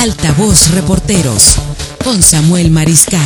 Altavoz Reporteros con Samuel Mariscal.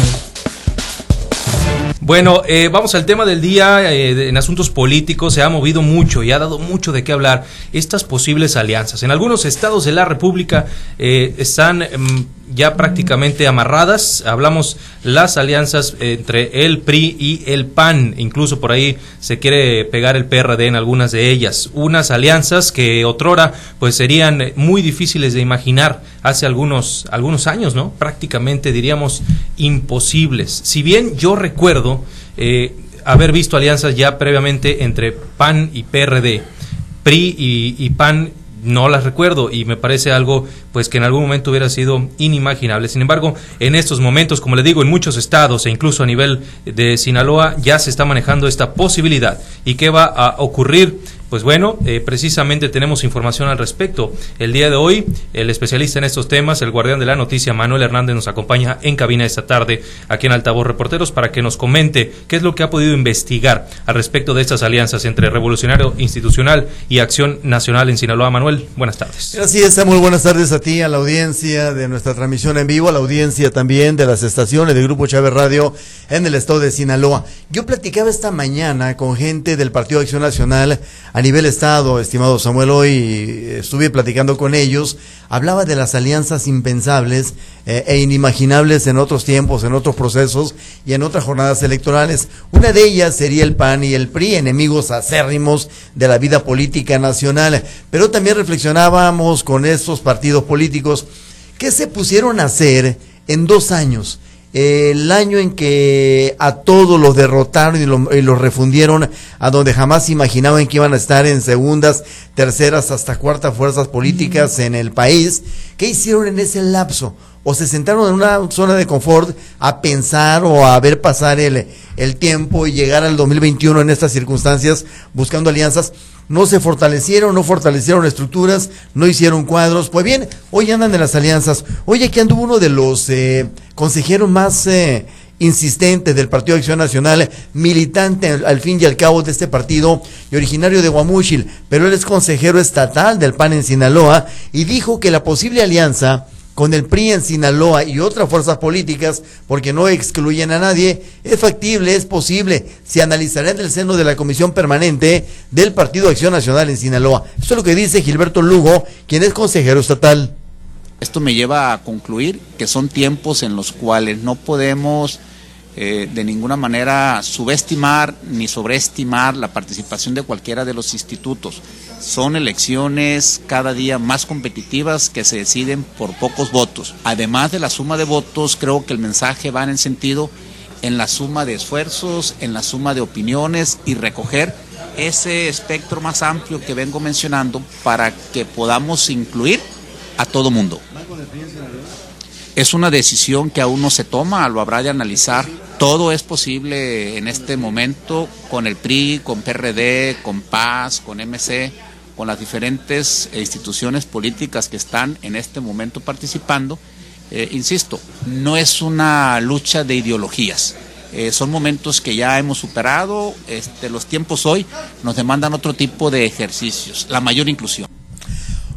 Bueno, eh, vamos al tema del día. Eh, en asuntos políticos se ha movido mucho y ha dado mucho de qué hablar estas posibles alianzas. En algunos estados de la República eh, están mm, ya prácticamente amarradas. Hablamos las alianzas entre el PRI y el PAN. Incluso por ahí se quiere pegar el PRD en algunas de ellas. Unas alianzas que otrora pues serían muy difíciles de imaginar hace algunos, algunos años, ¿no? Prácticamente diríamos imposibles. Si bien yo recuerdo eh, haber visto alianzas ya previamente entre PAN y PRD, PRI y, y PAN no las recuerdo y me parece algo pues que en algún momento hubiera sido inimaginable. Sin embargo, en estos momentos, como le digo, en muchos estados e incluso a nivel de Sinaloa ya se está manejando esta posibilidad. ¿Y qué va a ocurrir? Pues bueno, eh, precisamente tenemos información al respecto. El día de hoy, el especialista en estos temas, el guardián de la noticia, Manuel Hernández, nos acompaña en cabina esta tarde aquí en Altavoz Reporteros para que nos comente qué es lo que ha podido investigar al respecto de estas alianzas entre Revolucionario Institucional y Acción Nacional en Sinaloa. Manuel, buenas tardes. Así es, muy buenas tardes a ti, a la audiencia de nuestra transmisión en vivo, a la audiencia también de las estaciones del Grupo Chávez Radio en el estado de Sinaloa. Yo platicaba esta mañana con gente del Partido Acción Nacional nivel Estado, estimado Samuel, hoy estuve platicando con ellos, hablaba de las alianzas impensables eh, e inimaginables en otros tiempos, en otros procesos y en otras jornadas electorales. Una de ellas sería el PAN y el PRI, enemigos acérrimos de la vida política nacional. Pero también reflexionábamos con estos partidos políticos, ¿qué se pusieron a hacer en dos años? El año en que a todos los derrotaron y, los refundieron a donde jamás imaginaban que iban a estar en segundas, terceras, hasta cuartas fuerzas políticas en el país. ¿Qué hicieron en ese lapso? ¿O se sentaron en una zona de confort a pensar o a ver pasar el, el tiempo y llegar al 2021 en estas circunstancias buscando alianzas? no se fortalecieron, no fortalecieron estructuras, no hicieron cuadros. Pues bien, hoy andan en las alianzas. Oye, aquí anduvo uno de los eh, consejeros más eh, insistentes del Partido de Acción Nacional, militante al, fin y al cabo de este partido y originario de Guamúchil, pero él es consejero estatal del PAN en Sinaloa y dijo que la posible alianza con el PRI en Sinaloa y otras fuerzas políticas, porque no excluyen a nadie, es factible, es posible, se analizará en el seno de la Comisión Permanente del Partido Acción Nacional en Sinaloa. Eso es lo que dice Gilberto Lugo, quien es consejero estatal. Esto me lleva a concluir que son tiempos en los cuales no podemos eh, de ninguna manera subestimar ni sobreestimar la participación de cualquiera de los institutos. Son elecciones cada día más competitivas que se deciden por pocos votos. Además de la suma de votos, creo que el mensaje va en el sentido en la suma de esfuerzos, en la suma de opiniones y recoger ese espectro más amplio que vengo mencionando para que podamos incluir a todo mundo. Es una decisión que aún no se toma, lo habrá de analizar. Todo es posible en este momento con el PRI, con PRD, con PAS, con MC, con las diferentes instituciones políticas que están en este momento participando. Eh, insisto, no es una lucha de ideologías. Eh, son momentos que ya hemos superado. Este, los tiempos hoy nos demandan otro tipo de ejercicios, la mayor inclusión.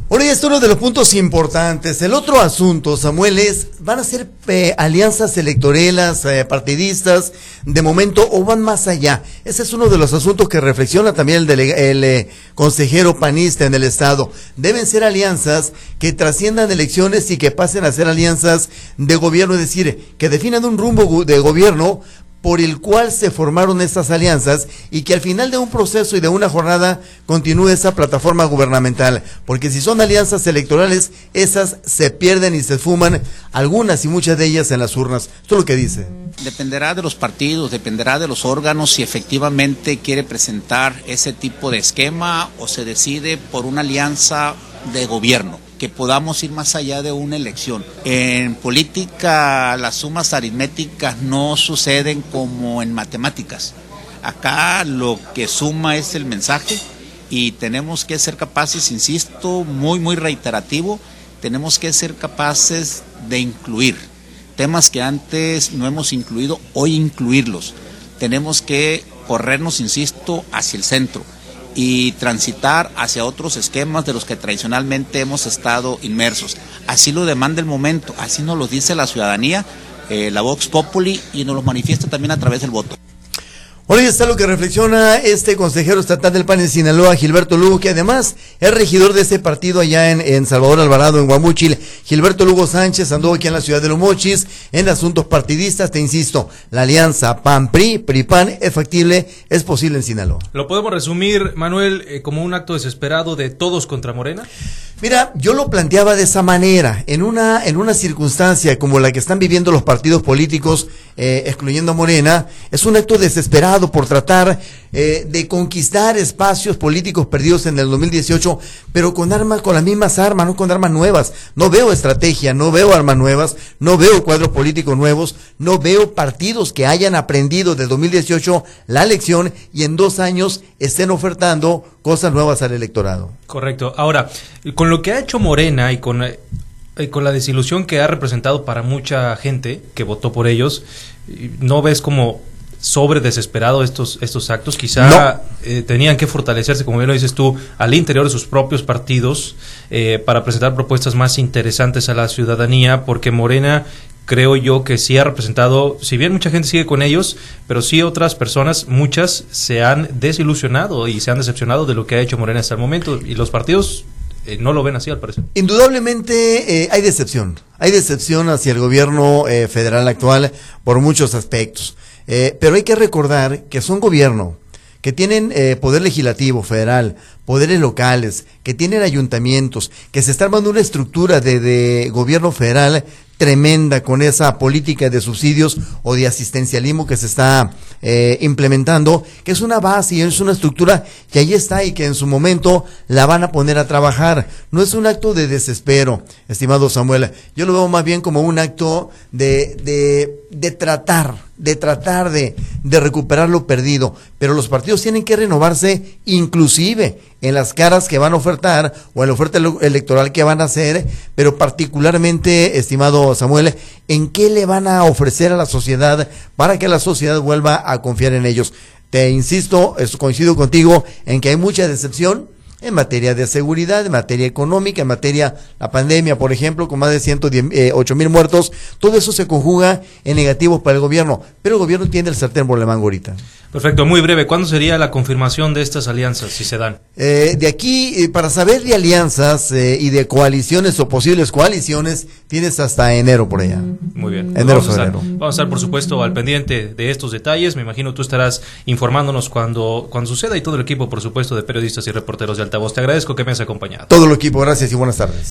Ahora ya es uno de los puntos importantes. El otro asunto, Samuel, es, ¿van a ser eh, alianzas electorelas, eh, partidistas, de momento, o van más allá? Ese es uno de los asuntos que reflexiona también el, el eh, consejero panista en el Estado. Deben ser alianzas que trasciendan elecciones y que pasen a ser alianzas de gobierno, es decir, que definan un rumbo de gobierno por el cual se formaron estas alianzas y que al final de un proceso y de una jornada continúe esa plataforma gubernamental. Porque si son alianzas electorales, esas se pierden y se fuman, algunas y muchas de ellas en las urnas. Esto es lo que dice. Dependerá de los partidos, dependerá de los órganos si efectivamente quiere presentar ese tipo de esquema o se decide por una alianza de gobierno que podamos ir más allá de una elección. En política las sumas aritméticas no suceden como en matemáticas. Acá lo que suma es el mensaje y tenemos que ser capaces, insisto, muy, muy reiterativo, tenemos que ser capaces de incluir temas que antes no hemos incluido, hoy incluirlos. Tenemos que corrernos, insisto, hacia el centro y transitar hacia otros esquemas de los que tradicionalmente hemos estado inmersos. Así lo demanda el momento, así nos lo dice la ciudadanía, eh, la Vox Populi y nos lo manifiesta también a través del voto. Hoy está lo que reflexiona este consejero estatal del PAN en Sinaloa, Gilberto Lugo, que además es regidor de ese partido allá en, Salvador Alvarado, en Guamúchil. Gilberto Lugo Sánchez andó aquí en la ciudad de Los Mochis en asuntos partidistas. Te insisto, la alianza PAN-PRI, PRI-PAN es factible, es posible en Sinaloa. ¿Lo podemos resumir, Manuel, eh, como un acto desesperado de todos contra Morena? Mira, yo lo planteaba de esa manera, en una, en una circunstancia como la que están viviendo los partidos políticos, eh, excluyendo a Morena, es un acto desesperado por tratar eh, de conquistar espacios políticos perdidos en el 2018, pero con armas, con las mismas armas, no con armas nuevas. No veo estrategia, no veo armas nuevas, no veo cuadros políticos nuevos, no veo partidos que hayan aprendido del 2018 la lección y en dos años estén ofertando cosas nuevas al electorado. Correcto. Ahora, con lo que ha hecho Morena y con, eh, con la desilusión que ha representado para mucha gente que votó por ellos, ¿no ves como sobre desesperado estos, estos actos. Quizá eh, tenían que fortalecerse, como bien lo dices tú, al interior de sus propios partidos eh, para presentar propuestas más interesantes a la ciudadanía, porque Morena creo yo que sí ha representado, si bien mucha gente sigue con ellos, pero sí otras personas, muchas, se han desilusionado y se han decepcionado de lo que ha hecho Morena hasta el momento. Y los partidos eh, no lo ven así al parecer. Indudablemente hay decepción. Hay decepción hacia el gobierno federal actual por muchos aspectos. Eh, pero hay que recordar que son gobierno, que tienen eh, poder legislativo federal, poderes locales, que tienen ayuntamientos, que se está armando una estructura de, gobierno federal tremenda con esa política de subsidios o de asistencialismo que se está eh, implementando, que es una base y es una estructura que ahí está y que en su momento la van a poner a trabajar. No es un acto de desespero, estimado Samuel. Yo lo veo más bien como un acto de, de, de tratar, de tratar de, de recuperar lo perdido. Pero los partidos tienen que renovarse inclusive en las caras que van a ofertar o en la oferta electoral que van a hacer, pero particularmente, estimado Samuel, ¿en qué le van a ofrecer a la sociedad para que la sociedad vuelva a confiar en ellos? Te insisto, coincido contigo en que hay mucha decepción, en materia de seguridad, en materia económica, en materia la pandemia, por ejemplo, con más de 108 eh, mil muertos, todo eso se conjuga en negativo para el gobierno, pero el gobierno tiene el sartén por la manga ahorita. Perfecto, muy breve. ¿Cuándo sería la confirmación de estas alianzas, si se dan? Eh, de aquí, eh, para saber de alianzas eh, y de coaliciones o posibles coaliciones, tienes hasta enero por allá. Muy bien. Enero, vamos, a estar, vamos a estar, por supuesto, al pendiente de estos detalles. Me imagino tú estarás informándonos cuando, cuando suceda y todo el equipo, por supuesto, de periodistas y reporteros de Altavoz. Te agradezco que me has acompañado. Todo el equipo, gracias y buenas tardes.